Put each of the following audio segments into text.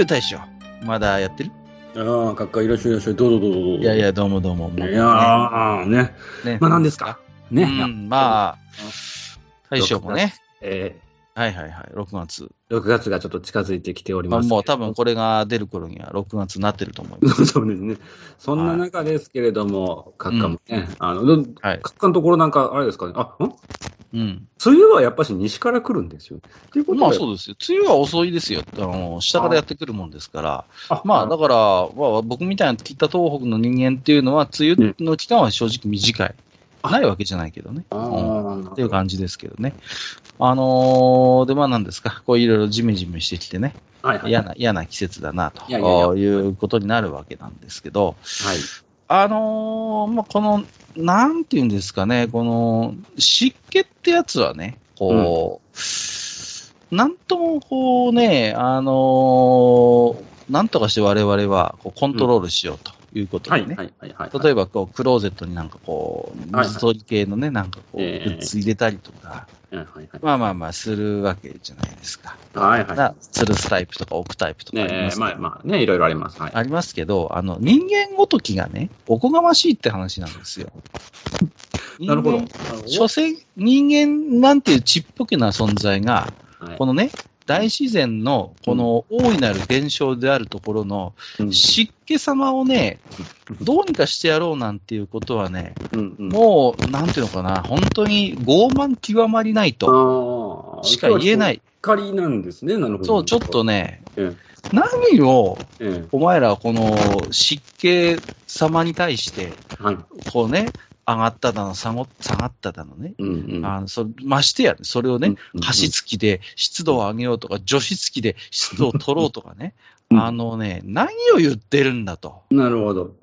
よ大将、まだやってる？ああ、かっかいらっしゃいいらっしゃい。どうぞどうぞどうぞ。いやいや、どうもどうも。もういやー、ね。ねまあ何ですか？ね。うん、まあ、大将もね、えはいはいはい、6月。ー、6月がちょっと近づいてきておりまあますけど。もう多分これが出る頃には6月になってると思います。そうですね。そんな中ですけれども、かっかもね、あの、どはい。かっかのところなんか、あれですかね。あ、ん？うん。梅雨はやっぱし西から来るんですよ。っていうことは、まあそうですよ。梅雨は遅いですよ。あの、下からやってくるもんですから。あまあだから、まあ、僕みたいな北東北の人間っていうのは、梅雨の期間は正直短い。ないわけじゃないけどね。あうんーっていう感じですけどね。あのーで、まあなんですか、こういろいろジメジメしてきてね、はいはい。嫌な、嫌な季節だな、ということになるわけなんですけど、はい。あのーまあこの、なんていうんですかね、この、湿気ってやつはね、こう、なんともこうね、あのーなんとかして我々はこうコントロールしようということでね。はいはいはいはい。例えば、こう、クローゼットになんかこう、はい水取り系のね、なんかこう、グええッズ入れたりとか、はいはいはい。まあまあまあ、するわけじゃないですか。はいはい。な吊るすタイプとか置くタイプとかありねえ、ますけどまあまあね、いろいろあります。はい。ありますけど、あの、人間ごときがね、おこがましいって話なんですよ。なるほど。所詮、人間なんていうちっぽけな存在が、はいこのね、大自然のこの大いなる現象であるところのうん湿気様をね、どうにかしてやろうなんていうことはね、もう、なんていうのかな、本当に傲慢極まりないと。しか言えないい。仮なんですね、なるほど。そう、ちょっとね、え何を、え、えお前らはこの湿気様に対して、え、はい。こうね、上がっただの、下が下がっただのね、うんうん。あのそましてや、それをね、うんうん加湿器で湿度を上げようとか、除湿器で湿度を取ろうとかね、うん。あのね、何を言ってるんだと。なるほど。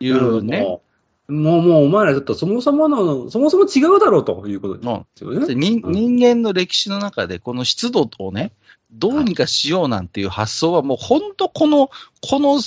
いうね、もう、もう、お前らちょっとそもそもの、そもそも違うだろうと。いうことでのすよね。人うん。人間の歴史の中で、この湿度をね、どうにかしようなんていう発想は、もう本当この、この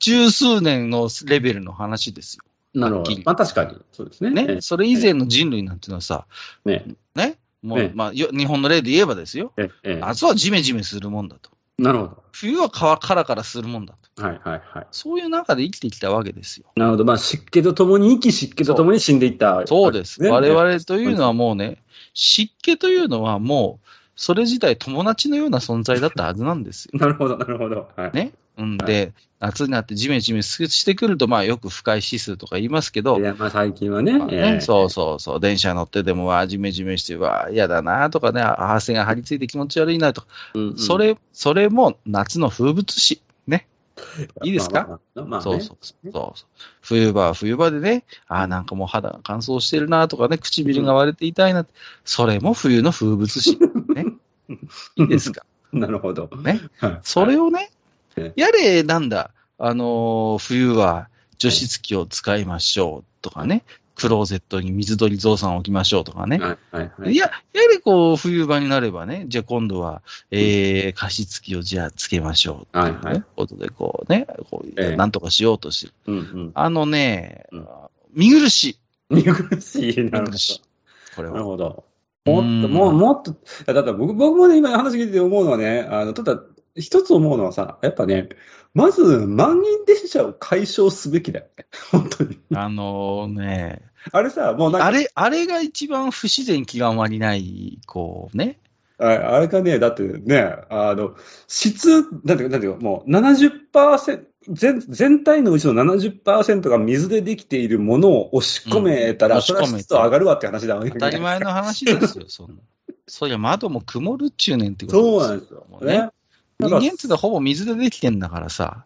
十数年のレベルの話ですよ。なるほど。まあ確かに、そうですね。ね、それ以前の人類なんていうのはさ、ね。ね、もええう、まあ、よ日本の例で言えばですよ、夏はジメジメするもんだと。なるほ冬はカカラカラするもんだと。ど。はいはいはい。そういう中で生きてきたわけですよ。なるほど。まあ湿気とともに生き、湿気とともに死んでいった。そうです。ね我々というのはもうね、湿気というのはもう、それ自体友達のような存在だったはずなんですよ。なるほど、なるほど。はい。ね。うんはいで、夏になってジメジメしてくると、まあよく不快指数とか言いますけどい、や、まあ最近はね。まあねええそうそうそう、電車乗ってでも、わあ、ジメジメして、わあ、嫌だなとかね、あ汗が張り付いて気持ち悪いなとか、うんうんそれ、それも夏の風物詩。ね。いいですか？まあまあまあねそうそうそう。冬場は冬場でね、ああ、なんかもう肌が乾燥してるなとかね、唇が割れて痛いな、それも冬の風物詩。ね。いいですか？なるほど。ね。はいそれをねえ、やれ、なんだ、あのー冬は除湿機を使いましょうとかね、クローゼットに水鳥増産を置きましょうとかね。はいはいはい。いや、やれこう、冬場になればね、じゃあ今度は、えー、加湿器をじゃあつけましょう。はいはいねことで、こうね、こうええなんとかしようとしてる。うんうん。あのね、うん見苦しい。見苦しい。なるほ見苦しい。これど。なるは。ほど。うんもっと、もう、もっと、だって僕、僕もね、今話聞いてて思うのはね、あの、ただ、一つ思うのはさ、やっぱね、まず、満員電車を解消すべきだよね。本当に。あのね、あれさ、もうなんか、あれ、あれが一番不自然極まりない、こうね。ああれがね、だってね、あの、質、なんていうか、なんていうか、もう70%、全、全体のうちの70%が水でできているものを押し込めたら、うんそれは押し込めて湿度上がるわって話だわけ当たり前の話ですよ、そんな。そりゃ窓も曇るっちゅうねんってことそうなんですよ。ねね。人間ってほぼ水でできてんだからさ、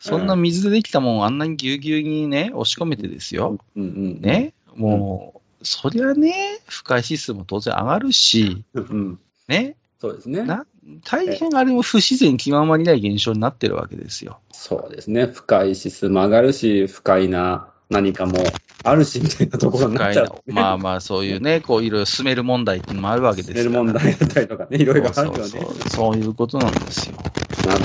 そんな水でできたもんあんなにぎゅうぎゅうにね、押し込めてですよ。うんうん。ね？もう、そりゃね、不快指数も当然上がるし、うん。ね？そうですね。な、大変あれも不自然極まりない現象になってるわけですよ。そうですね。深い指数も上がるし、不快な何かもあるし、みたいなところになっちゃう、ね。まあまあ、そういうね、こう、いろいろ進める問題っていうのもあるわけですよ、ね。問題だったりとかね、いろいろあるよね。そうそうそうそういうことなんですよ。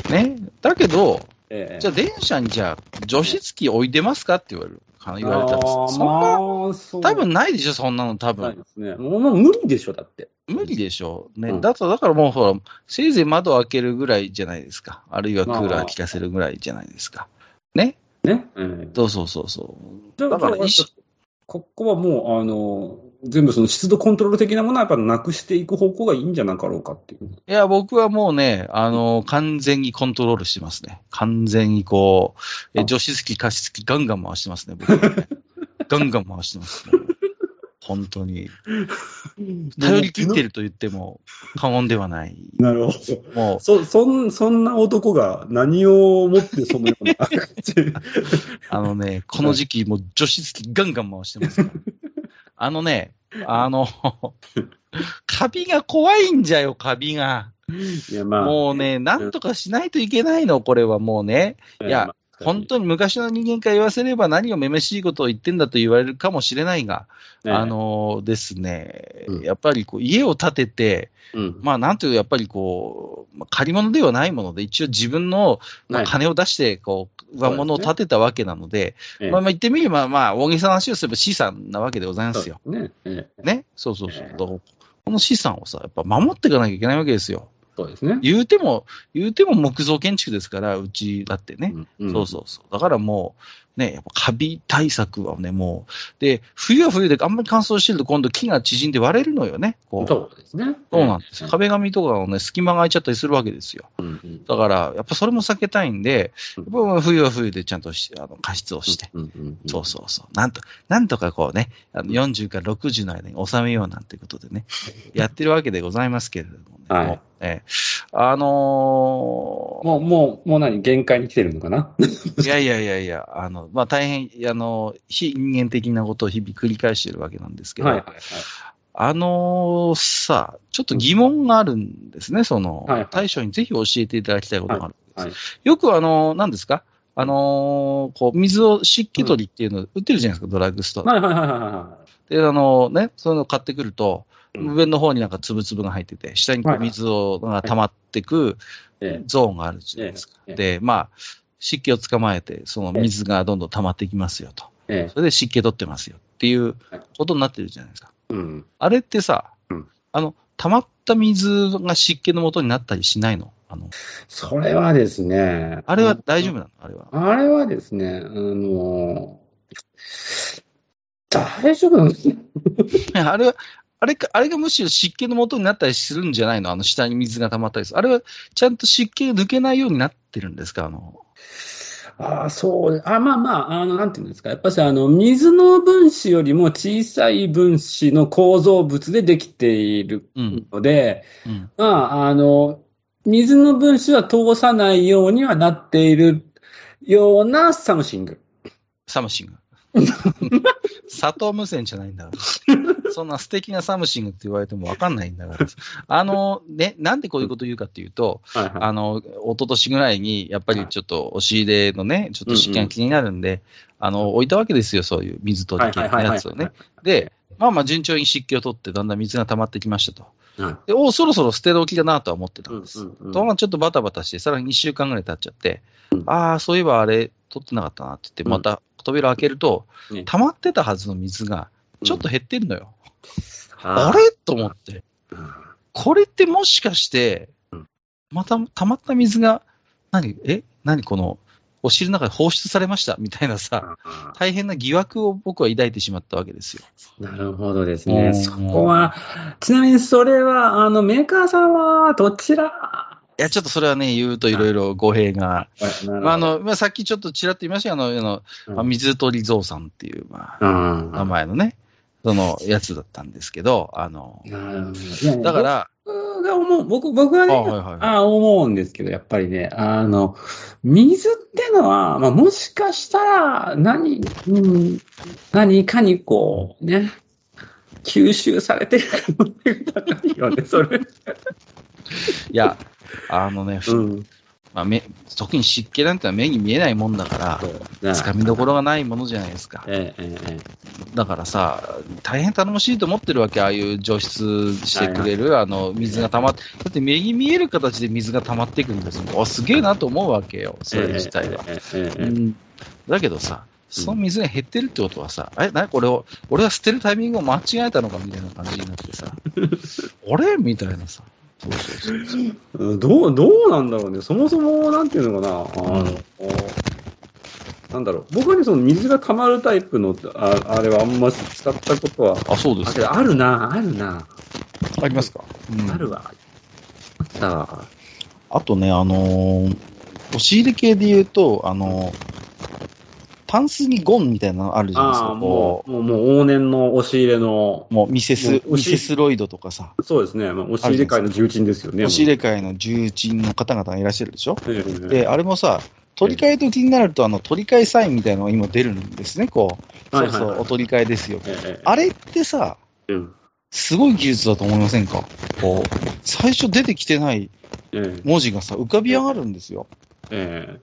ね。だけど、ええじゃあ電車にじゃあ、除湿機置いてますかって言われる。言われたら、そんな、多分ないでしょ、そんなの多分。ね。もう無理でしょ、だって。無理でしょう。ね。うんだと、だからもうほら、せいぜい窓開けるぐらいじゃないですか。あるいはクーラまあー効かせるぐらいじゃないですか。ね。ね。うんそうそうそうそう。だだからここはもう、あの、全部その湿度コントロール的なものはやっぱなくしていく方向がいいんじゃなかろうかっていう。いや、僕はもうね、あの、完全にコントロールしてますね。完全にこう、えあ除湿機、加湿器ガンガン回してますね、僕はね ガンガン回してます、ね。本当に。頼り切ってると言っても過言ではない。なるほど。もう、そ、そん、そんな男が何をもってそのような。あのね、この時期、もう除湿機ガンガン回してますから。あのね、あの、カビが怖いんじゃよ、カビが。いや、まあ。もうね、なんとかしないといけないの、これはもうね。いや、本当に昔の人間から言わせれば何をめめしいことを言ってんだと言われるかもしれないが、ねあ、のですね、うんやっぱりこう家を建てて、うん。まあなんという、やっぱりこう、まあ借り物ではないもので、一応自分の、金を出して、こう、上物を建てたわけなので、ええまあまあ言ってみれば、まあ大げさな話をすれば資産なわけでございますよ。ね。ええね？そうそうそう。この資産をさ、やっぱ守っていかなきゃいけないわけですよ。そうですね。言うても、言うても木造建築ですから、うちだってね。うんそうそうそう。だからもう、ね、やっぱカビ対策はね、もう、で、冬は冬であんまり乾燥してると今度木が縮んで割れるのよね。こう。そうですね。そうなんです壁紙とかのね、隙間が空いちゃったりするわけですよ。うんうんだから、やっぱそれも避けたいんで、うんやっぱ冬は冬でちゃんとしあの加湿をして、そうそうそう。なんと、なんとかこうね、あの40から60の間に収めようなんてことでね、やってるわけでございますけれどもね。はいえあのーもう、もう、もう何？限界に来てるのかな？いやいやいやいや、あの、まあ、大変、あの、非人間的なことを日々繰り返しているわけなんですけど、はいはいはい。あのさ、ちょっと疑問があるんですね、その、はいはい大将にぜひ教えていただきたいことがあるんです。はい。よくあの、何ですか？あのこう、水を湿気取りっていうの売ってるじゃないですか、ドラッグストア。はいはいはいはで、あのね、そういうの買ってくると、うん上の方になんか粒々が入ってて、下にこうはいはい水をが溜まってくゾーンがあるじゃないですか。ええで、まあ、湿気を捕まえて、その水がどんどん溜まっていきますよと。ええそれで湿気取ってますよっていうことになってるじゃないですか。えうん。あれってさ、うんあの、溜まった水が湿気の元になったりしないの？あの、それはですね。あれは大丈夫なの？あれは。あれはですね、あの、大丈夫なんですね。あれは、あれか、あれがむしろ湿気の元になったりするんじゃないの？あの下に水が溜まったりする。あれはちゃんと湿気が抜けないようになってるんですか？あの、ああ、そう。あまあまあ、あの、なんていうんですか。やっぱし、あの、水の分子よりも小さい分子の構造物でできているうん、ので、うん。まあ、あの、水の分子は通さないようにはなっているようなサムシング。サムシング。佐藤無線じゃないんだから。そんな素敵なサムシングって言われてもわかんないんだから。あの、ね、なんでこういうこと言うかっていうと、はいはい。あの、一昨年ぐらいに、やっぱりちょっと押し入れのね、ちょっと湿気が気になるんで、あの、置いたわけですよ、そういう水取り系のやつをね。で、まあまあ順調に湿気を取って、だんだん水が溜まってきましたと。はいで、おそろそろ捨て時だなとは思ってたうんんです。うんうんとまあちょっとバタバタして、さらに1週間ぐらい経っちゃって、うんああ、そういえばあれ、取ってなかったなって言って、うんまた扉開けると、ね。溜まってたはずの水が、ちょっと減ってるのよ。ああれ？と思って。うん。これってもしかしてうん、また溜まった水が、何、え？何？この、お尻の中で放出されました？みたいなさ、大変な疑惑を僕は抱いてしまったわけですよ。なるほどですね。うん。そこは、ちなみにそれは、あの、メーカーさんはどちらいや、ちょっとそれはね、言うといろいろ語弊が。まあ、あの、の、まあ、さっきちょっとちらっと言いましたよ。あの、あの、まあ、水鳥蔵さんっていう、まあ、うん。名前のね、そのやつだったんですけど、あの、だから、僕が思う、僕、僕はあね、はいはいはい。あ思うんですけど、やっぱりね、あの、水ってのは、まあ、もしかしたら、何、うん、何かにこう、ね、吸収されてる可能性が高いよね、それ。いや、あのね、うん。まあ、目特に湿気なんてのは目に見えないもんだから、ねつかみどころがないものじゃないですか。えええええだからさ、大変頼もしいと思ってるわけ、ああいう除湿してくれる、あの、水が溜まって、だって目に見える形で水が溜まってくるんですよ。あ、すげえなと思うわけよ、それ自体は。うん、だけどさ、その水が減ってるってことはさ、え、なにこれを、俺は捨てるタイミングを間違えたのかみたいな感じになってさ、あれ？みたいなさ。そうそうそう。うんどう、どうなんだろうね。そもそも、なんていうのかな。あの、うんなんだろう。僕はね、その水が溜まるタイプの、ああれはあんま使ったことは、あ、そうですか。あるな、あるな。ありますか、うんあるわ。あったわ。あとね、あのー押し入れ系で言うと、あのータンスにゴンみたいなのあるじゃないですか。ああ、もこう、もう、もう往年の押し入れの、う、もうミセス、ミセスロイドとかさ、そうですね。まあ、押し入れ界の重鎮ですよね。押し入れ界の重鎮の方々がいらっしゃるでしょええで、あれもさ、取り替え時になると、あの、取り替えサインみたいなのが今出るんですね、こう。そうそう、お取り替えですよ。あれってさ、うんすごい技術だと思いませんか？こう、最初出てきてないええ文字がさ、浮かび上がるんですよ。ええ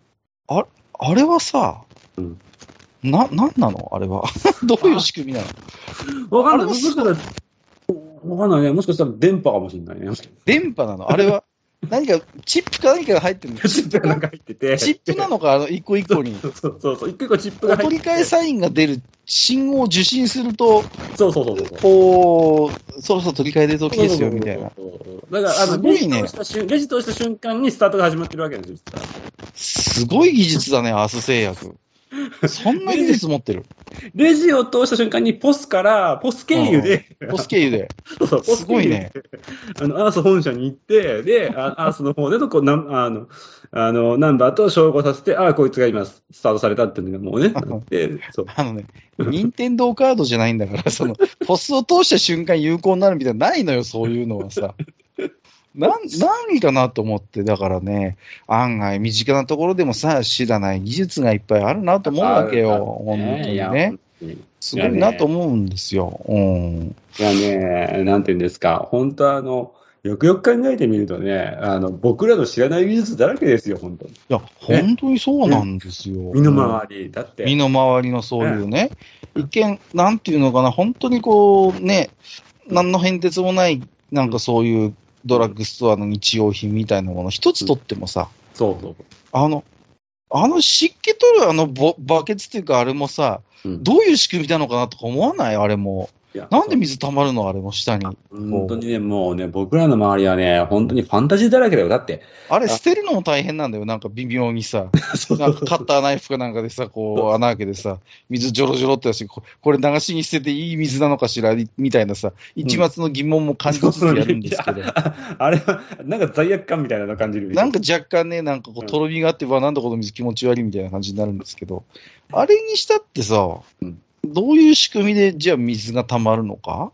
あれはさ、うんな、なんなの？あれは。どういう仕組みなの？わかんない。もしかしたら、わかんないね。もしかしたら電波かもしれないね。電波なの？あれは、何か、チップか何かが入ってるの？チップがなんか入ってて。チップなのか、あの、一個一個に。そうそうそうそう。一個一個チップおが入ってて。取り替えサインが出る信号を受信すると、そうそうそうそう。こう、そろそろ取り替える時ですよ、みたいな。だから、あの、レジ通した瞬レジ通した瞬間にスタートが始まってるわけですよ、すごい技術だね、アース製薬。そんな技術持ってる？レジを通した瞬間にポスから、ポス経由で、ポス経由で。そうそう、ポスすごいね。あの、アース本社に行って、で、あアースの方での、こう、なん、あの、あの、ナンバーと照合させて、ああ、こいつが今、スタートされたっていうのがもうね、あの。あのね、任天堂カードじゃないんだから、その、ポスを通した瞬間有効になるみたいなのないのよ、そういうのはさ。なん、何かなと思って、だからね、案外身近なところでもさ、知らない技術がいっぱいあるなと思うわけよ、本当にね。すごいなと思うんですよ。うん。いやね、なんていうんですか、本当あの、よくよく考えてみるとね、あの、僕らの知らない技術だらけですよ、本当に。いや、本当にそうなんですよ。身の回り。だって。身の回りのそういうね、一見、なんていうのかな、本当にこうね、何の変哲もない、なんかそういうドラッグストアの日用品みたいなもの、一つとってもさ、そうそう。あの、あの湿気取るあのボバケツっていうか、あれもさ、うんどういう仕組みなのかなとか思わない？あれも。なんで水溜まるのあれも下に。本当にね、もうね、僕らの周りはね、本当にファンタジーだらけだよ。だって、あれ捨てるのも大変なんだよ。なんか微妙にさ。なんかカッターナイフかなんかでさ、こう穴開けてさ、水ジョロジョロってやし、ここれ流しに捨てていい水なのかしら、みたいなさ、一末の疑問も感じつつやるんですけど。いやあれは、なんか罪悪感みたいなの感じる。なんか若干ね、なんかこう、とろみがあって、わ、なんだこの水気持ち悪いみたいな感じになるんですけど、あれにしたってさ、うんどういう仕組みで、じゃあ水が溜まるのか？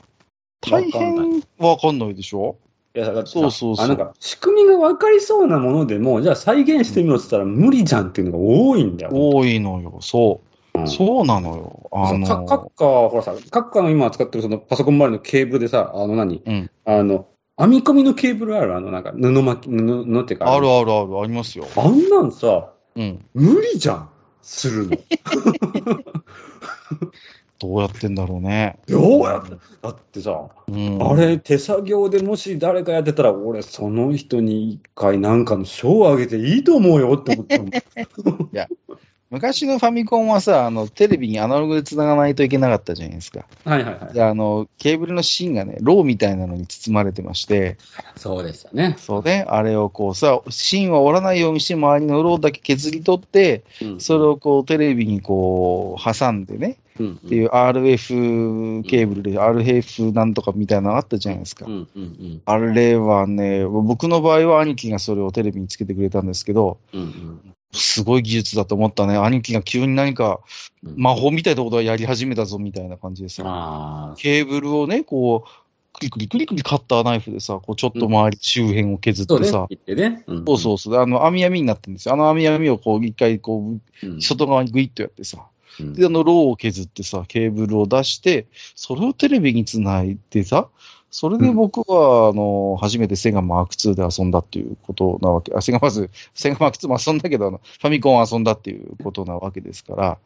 大変わかんないでしょ？いや、だってさそうそうそうあなんか、仕組みが分かりそうなものでも、じゃあ再現してみようって言ったら無理じゃんっていうのが多いんだよ。多いのよ、そう。うんそうなのよ。あかの、カッカは、ほらさ、カッカの今使ってるそのパソコン周りのケーブルでさ、あの何？うん。あの、編み込みのケーブルある？あの、なんか、布巻き、布、布っていうか。あるあるある、ありますよ。あんなんさ、うん。無理じゃん。するの。どうやってんだろうね。どうやって、だってさ、うん。あれ、手作業でもし誰かやってたら、俺、その人に一回なんかの賞をあげていいと思うよって思ったもん。昔のファミコンはさ、あの、テレビにアナログで繋がないといけなかったじゃないですか。はいはいはい。で、あの、ケーブルの芯がね、ローみたいなのに包まれてまして、そうでしたね。そうね、あれをこうさ、芯は折らないようにして周りのローだけ削り取って、それをこうテレビにこう挟んでね、うん、っていう RF ケーブルで RF なんとかみたいなのあったじゃないですかあれはね、僕の場合は兄貴がそれをテレビにつけてくれたんですけど、すごい技術だと思ったね。兄貴が急に何かうん魔法みたいなことをやり始めたぞみたいな感じでさ、あケーブルをね、こう、クリクリクリクリカッターナイフでさ、こうちょっと周り周辺を削ってさ、。うんそうそうそう。あの、網網になってるんですよ。あの網網をこう、一回こう外側にグイッとやってさ、うんで、あの、ローを削ってさ、ケーブルを出して、それをテレビにつないでさ、それで僕は、あの、初めてセガマーク2で遊んだっていうことなわけ。あ、セガまず、セガマーク2も遊んだけど、あの、ファミコン遊んだっていうことなわけですから、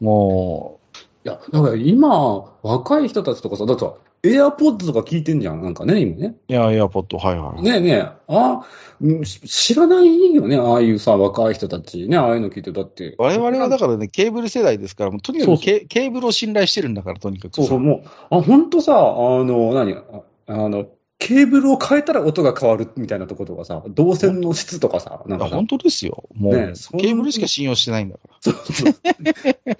もいや、だから今、若い人たちとかさ、だってさ、エアポッドとか聞いてんじゃん、なんかね、今ね。う、いや、エアポッド、はいはい。ねえねえ、あ、うんし知らないよね、ああいうさ、若い人たち。ね、ああいうの聞いて、だって。我々はだからね、ケーブル世代ですから、もうとにかくケケーブルを信頼してるんだから、とにかくさ。そうそう、もう、あ、ほんとさ、あの、何、ああの、ケーブルを変えたら音が変わるみたいなところとかさ、動線の質とかさ、なんか本当ですよ。もう、ねケーブルしか信用してないんだから。そうそう。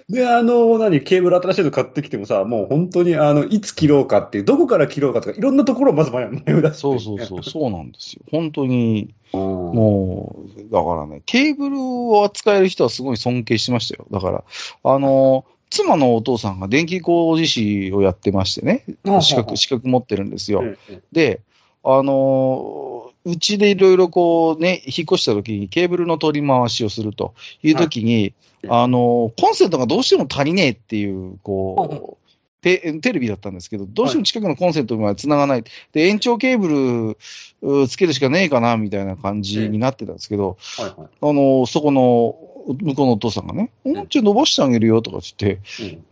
で、あの、何、ケーブル新しいの買ってきてもさ、もう本当に、あの、いつ切ろうかっていう、どこから切ろうかとか、いろんなところをまず迷うだそうそうそう、そうなんですよ。本当に、うん。もう、だからね、ケーブルを扱える人はすごい尊敬してましたよ。だから、あの、妻のお父さんが電気工事士をやってましてね、資格、資格持ってるんですよ。ええで、あのーうちでいろいろこうね、引っ越した時にケーブルの取り回しをするという時に、はいあのーコンセントがどうしても足りねえっていう、こう、テテレビだったんですけど、どうしても近くのコンセントまで繋がない。で、延長ケーブルうつけるしかねえかな、みたいな感じになってたんですけど、はいはい。あのーそこの、向こうのお父さんがね、うん、ちょ、伸ばしてあげるよとか言って、うん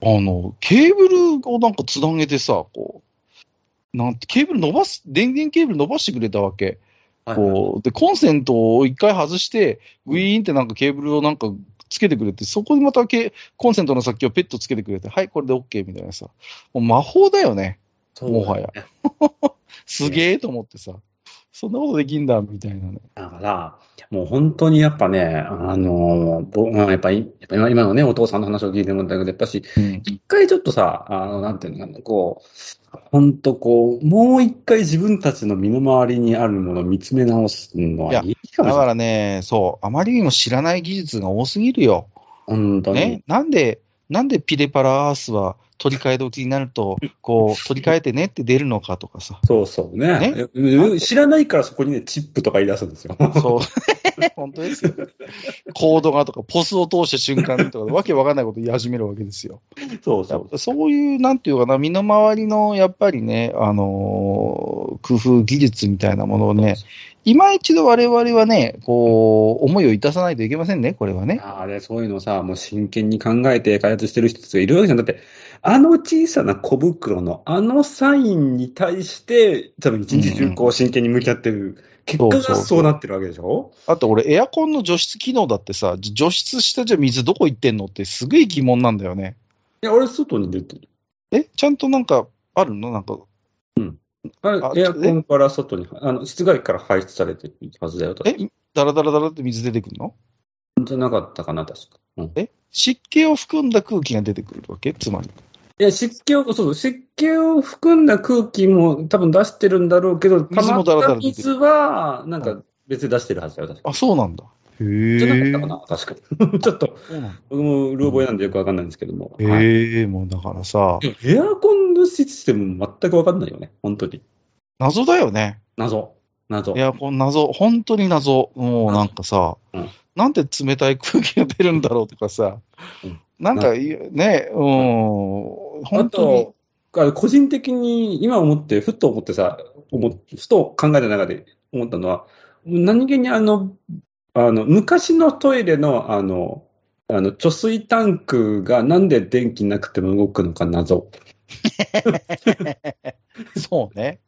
あの、ケーブルをなんかつなげてさ、こう、なんて、ケーブル伸ばす、電源ケーブル伸ばしてくれたわけ。こう、で、コンセントを一回外して、グイーンってなんかケーブルをなんかつけてくれて、そこにまたケコンセントの先をペットつけてくれて、はい、これで OK みたいなさ。もう魔法だよね。そうもはや すげえと思ってさ。そんなことできんだ、みたいなね。だから、もう本当にやっぱね、あの、ぼまあやっぱり、ぱ今今のね、お父さんの話を聞いてもらったけど、やっぱし、うん。一回ちょっとさ、あの、なんていうのかな、こう、本当こう、もう一回自分たちの身の回りにあるものを見つめ直すのはいいだか。らね、そう、あまりにも知らない技術が多すぎるよ。本当に。ね、なんで、なんでピレパラアースは取り替え時になると、こう、取り替えてねって出るのかとかさ。そうそうねね？え知らないからそこにね、チップとか言い出すんですよ。そう。本当ですよ。コードがとか、ポスを通した瞬間にとか、わけわかんないこと言い始めるわけですよ。そうそう。そういう、なんていうかな、身の回りの、やっぱりね、あのー工夫、技術みたいなものをね、今一度我々はね、こう、思いをいたさないといけませんね、これはね。あれ、そういうのさ、もう真剣に考えて開発してる人たちがいるわけじゃん。だって、あの小さな小袋のあのサインに対して、多分一日中こう真剣に向き合ってる結果がそうなってるわけでしょ？あと俺、エアコンの除湿機能だってさ、じ除湿したじゃ水どこ行ってんのってすごい疑問なんだよね。いや、俺外に出てる？えちゃんとなんか、あるの？なんか、あれあエアコンから外に、あの、室外から排出されてるはずだよ。えダラダラダラって水出てくるの？じゃなかったかな、確か。うん。え湿気を含んだ空気が出てくるわけ？つまり。いや、湿気を、そうそう、湿気を含んだ空気も多分出してるんだろうけど、水もだらだら出てる水は、なんか別に出してるはずだよ、確かあ、そうなんだ。へえ。じゃなかったかな、確かに。ちょっと。僕もうる覚えなんでよくわかんないんですけども。はいへえ、もうだからさ、でもエアコンのシステム全くわかんないよね、本当に。謎だよね。謎。謎。エアコン謎、本当に謎。もうなんかさ、うんなんで冷たい空気が出るんだろうとかさ、うんなんかいね、うん、あ本当に個人的に今思って、ふっと思ってさ、思っふと考えた中で思ったのは、何気にあの、あの、昔のトイレの、あの、あの、貯水タンクがなんで電気なくても動くのか謎。そうね。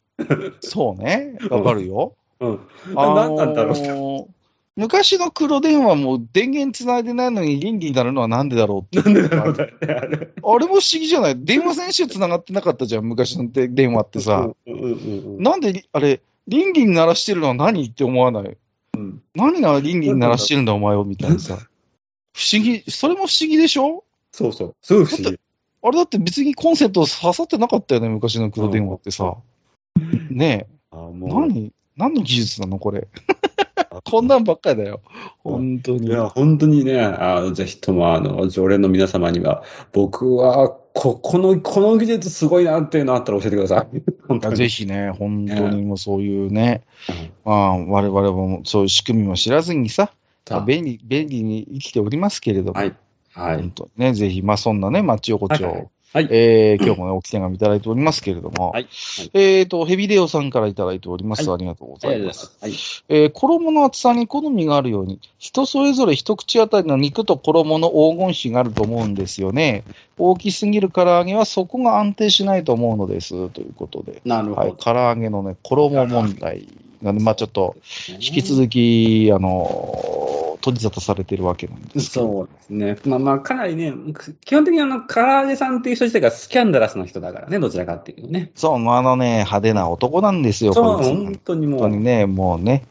そうね。わかるよ。うん。あ何なんだろうのー昔の黒電話も電源つないでないのに倫理になるのはなんでだろうって。なんでだろうね、あれ。あれも不思議じゃない電話線しかつながってなかったじゃん、昔ので電話ってさ。うんうんうんうん。なんで、あれ、倫理に鳴らしてるのは何って思わない？うん何が倫理に鳴らしてるんだ、お前を、みたいなさ。不思議、それも不思議でしょ？そうそう。すごい不思議。あれだって別にコンセント刺さってなかったよね、昔の黒電話ってさ。ねあえ、もう何？何の技術なの、これ？こんなんばっかりだよ。本当に。いや、本当にね、あのぜひとも、あの、常連の皆様には、僕は、こ、この、この技術すごいなっていうのあったら教えてください。本当に。ぜひね、本当にもうそういうね、まあ、我々もそういう仕組みも知らずにさ、さ便利、便利に生きておりますけれども、はい。はい。本当にね、ぜひ、まあそんなね、町横丁、はいはいはい。えー今日もね、おき手紙いただいておりますけれども、はい。えーと、ヘビレオさんからいただいております。はいありがとうございま。すす。はい。えー衣の厚さに好みがあるように、人それぞれ一口当たりの肉と衣の黄金比があると思うんですよね。大きすぎる唐揚げはそこが安定しないと思うのです。ということで。なるほど。はい、唐揚げのね、衣問題まあちょっと、引き続き、あのー取り沙汰されてるわけなんです。そうですね。まあまあ、かなりね、基本的にあの、唐揚げさんっていう人自体がスキャンダラスな人だからね、どちらかっていうとね。そう、あのね、派手な男なんですよ、本当にもう。本当にね、もうね、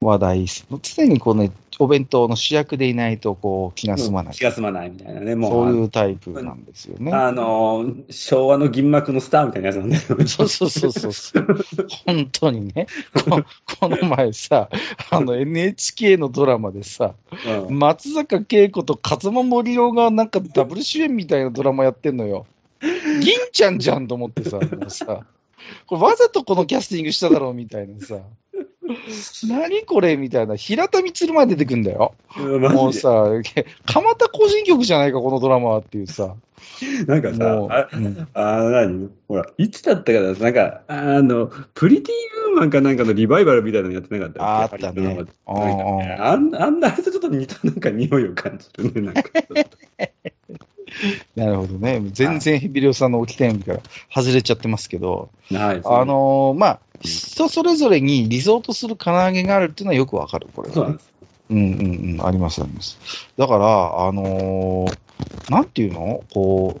話題、常にこうね、お弁当の主役でいないと、こう、気が済まない。気が済まないみたいなね、もう。そういうタイプなんですよね。あの、昭和の銀幕のスターみたいなやつなんだよね。そうそうそうそうそう。本当にね。ここの前さ、あの NHK のドラマでさ、うん松坂慶子と風間森夫がなんかダブル主演みたいなドラマやってんのよ。銀ちゃんじゃんと思ってさ、もうさ、これわざとこのキャスティングしただろうみたいなさ。何これみたいな。平田充まで出てくんだよ。もうさ、蒲田行進曲じゃないか、このドラマはっていうさ。なんかさあ、うん何？ほら、いつだったかななんか、あの、プリティウーマンかなんかのリバイバルみたいなのやってなかった？ああったね。あんなあれとちょっと似たなんか匂いを感じるね、なんか。なるほどね。全然ヘビリオさんの起き点から外れちゃってますけど、はい。あのーまあ、人それぞれにリゾートする唐揚げがあるっていうのはよくわかる、これはね、そうなんです。うんうんうん、ありますあります。だから、あのーなんていうの？こう、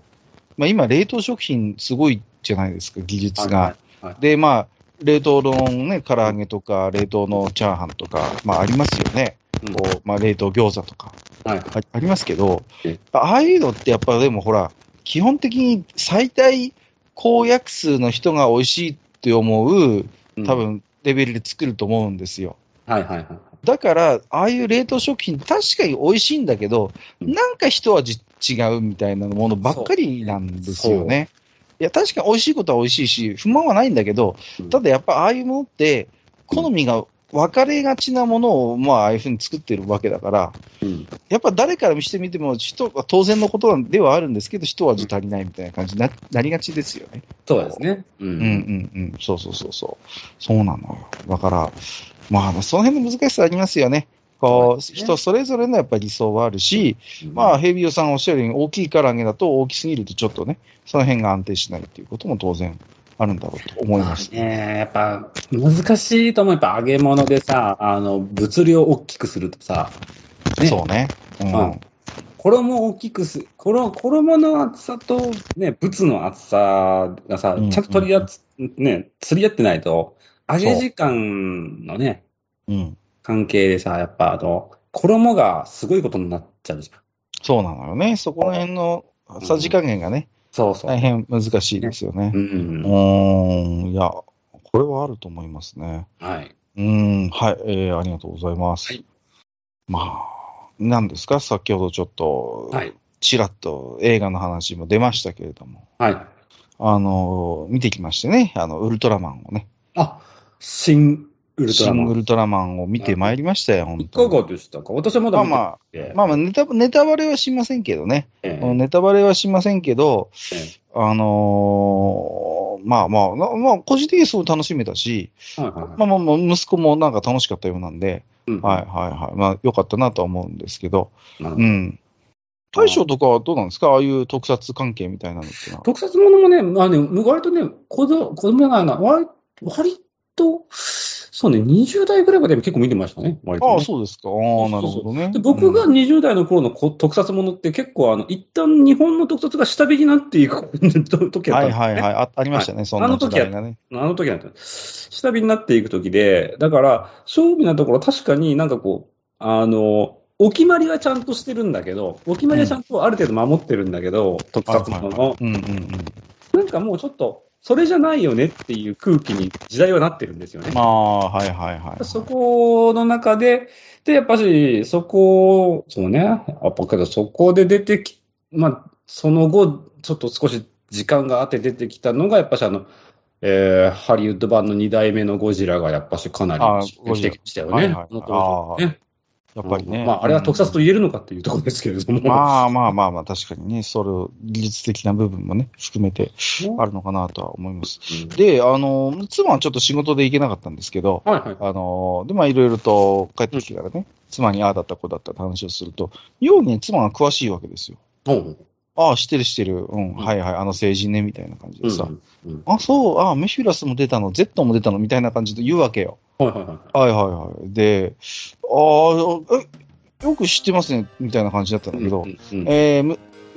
まあ今、冷凍食品すごいじゃないですか、技術が。はいはいで、まあ、冷凍のね、唐揚げとか、冷凍のチャーハンとか、まあありますよね。うんこうまあ冷凍餃子とか。はい。あありますけどえ、ああいうのってやっぱでもほら、基本的に最大公約数の人が美味しいって思う、うん多。分レベルで作ると思うんですよ。はいはいはい。だから、ああいう冷凍食品、確かに美味しいんだけど、うんなんか一味違うみたいなものばっかりなんですよね。いや、確かに美味しいことは美味しいし、不満はないんだけど、ただやっぱああいうものって、好みが分かれがちなものを、まあ、ああいうふうに作ってるわけだから、うん。やっぱ誰から見してみても、人は当然のことではあるんですけど、一味足りないみたいな感じにななりがちですよね。そうですね。ううんうんうん。そうそうそうそう。そうなのよ。だから、まあ、その辺の難しさありますよね。こう、人それぞれのやっぱり理想はあるし、まあ、ヘビオさんおっしゃるように、大きい唐揚げだと大きすぎるとちょっとね、その辺が安定しないっていうことも当然あるんだろうと思います。ねえ、やっぱ難しいと思う。やっぱ揚げ物でさ、あの、物量を大きくするとさ、ねそうね。うん。うん衣を大きくす、衣衣の厚さとね、物の厚さがさうん、ちゃんと取り合つ、ね、釣り合ってないと、揚げ時間のね、うん。関係でさ、やっぱあの、衣がすごいことになっちゃうじゃん。そうなのよね。そこら辺のさじ加減がね、そうそう。大変難しいですよねう。。うんーん、いや、これはあると思いますね。はい。うーん、はい、えー、ありがとうございます。はいまあ、なんですか、先ほどちょっと、はい。ちらっと映画の話も出ましたけれども、はい。あの、見てきましてね、あの、ウルトラマンをね、あ、新ウルトラマン。シン・ウルトラマンを見てまいりましたよ、本い当に。かがでしたか？私はまだ見てなくてまあまあネタ、ネタバレはしませんけどね、ええネタバレはしませんけど、えあのーまあまあ、なまあ、個人的にすごい楽しめたし、えはいはいはいまあまあまあ、息子もなんか楽しかったようなんで、うんはいはいはい。まあ、良かったなとは思うんですけど、うん。大将とかはどうなんですか？ああいう特撮関係みたいなのってのは。特撮ものもね、まあね、割とね、子供、子供がな、割割と、そうね、20代ぐらいまで結構見てましたね、割とね、ああ、そうですか。ああ、なるほどね。で僕がうん20代の頃のこ特撮ものって結構あの、一旦日本の特撮が下火になっていく時だったんはい。はいはいあ。ありましたね、そんな時代がね。あの時なんて、下火になっていく時で、だから、正味なところ確かになんかこう、あの、お決まりはちゃんとしてるんだけど、お決まりはちゃんとある程度守ってるんだけど、特撮ものの、うんうんうん。なんかもうちょっと、それじゃないよねっていう空気に時代はなってるんですよね。まあ、はいはいはい。そこの中で、で、やっぱし、そこ、そうね、やっぱけどそこで出てき、まあ、その後、ちょっと少し時間があって出てきたのが、やっぱしあの、えー、ハリウッド版の2代目のゴジラがやっぱしかなりあ出てきましたよね。はいはいあねやっぱりね。まあ、あれは特撮と言えるのかっていうところですけれども。まあまあまあまあ、確かにね、それ、技術的な部分もね、含めてあるのかなとは思います。うんで、あの、妻はちょっと仕事で行けなかったんですけど、はいはい。あの、で、まあいろいろと帰ってきてからね、妻にああだったこうだったって話をすると、ようにね、妻が詳しいわけですよ。おうああ、知ってる知ってる。うん、んはいはい、あの成人ね、みたいな感じでさ。あ、そう、あメフィラスも出たの、Z も出たの、みたいな感じで言うわけよ。はいはいはい。はいはいはい。で、ああ、え、よく知ってますね、みたいな感じだったんだけど、え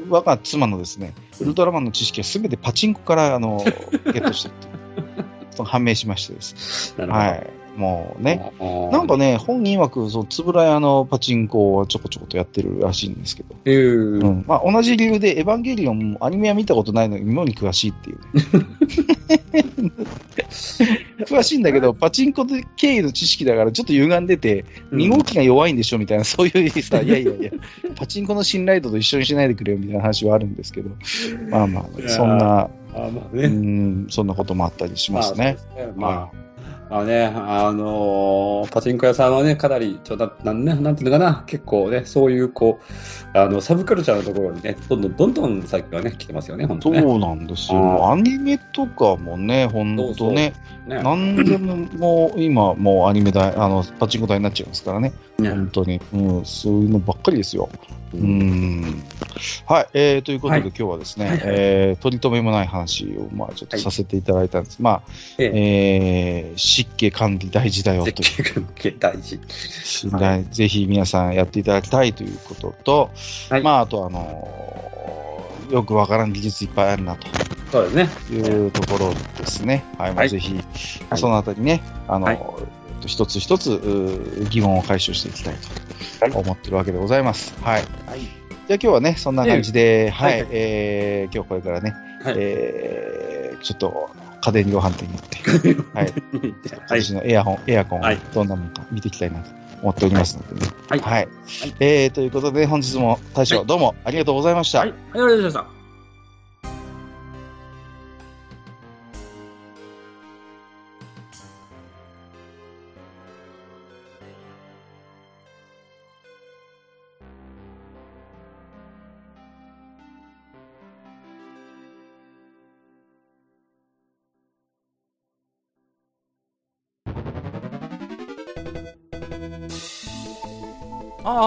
我が妻のですね、ウルトラマンの知識はすべてパチンコから、あの、ゲットして ると判明しましてですはい。もうね、なんかね、本人曰く、そう、つぶらやのパチンコをちょこちょことやってるらしいんですけど、えー。うん。まあ、同じ理由で、エヴァンゲリオンもアニメは見たことないのに、妙に詳しいっていうね。詳しいんだけど、パチンコで経緯の知識だから、ちょっと歪んでて、2号機が弱いんでしょみたいな、そういうさ、いやいやいや、パチンコの信頼度と一緒にしないでくれよみたいな話はあるんですけど、まあまあ、そんな、あーまあうね。ん、そんなこともあったりしますね。まああ、まあね、あのーパチンコ屋さんはね、かなり、ちょななんね、なんていうのかな、結構ね、そういう、こう、あの、サブカルチャーのところにね、どんどんどんどん最近はね、来てますよね、本当ね。そうなんですよ。アニメとかもね、ほんとね、ねなんでももう今、もうアニメ代、あの、パチンコ代になっちゃいますからね。ね本当に。うん、そういうのばっかりですよ。ううんん。はい、えー、ということで、はい今日はですね、はいはいえー、取り留めもない話を、まあ、ちょっとさせていただいたんです。まあ、ええー、湿気管理大事だよという絶景関係大事。信頼ぜひ皆さんやっていただきたいということと、はいまあ、あと、あのーよくわからん技術いっぱいあるなとそうですね。いうところですね。はい、まあ、はいぜひ、はいそのあたりね、あの、はいえっと一つ一つ疑問を解消していきたいと思ってるわけでございます。はい。はい。じゃあ今日はね、そんな感じで、は、はいいえー、今日これからね、はいえー、ちょっと家電量販店に行って、はい、今はい。年のエアホン、エアコン、はいどんなものか見ていきたいなと思っておりますのでね。はいはい。えー、ということで、本日も大将、はいどうもありがとうございました。はい。ありがとうございました。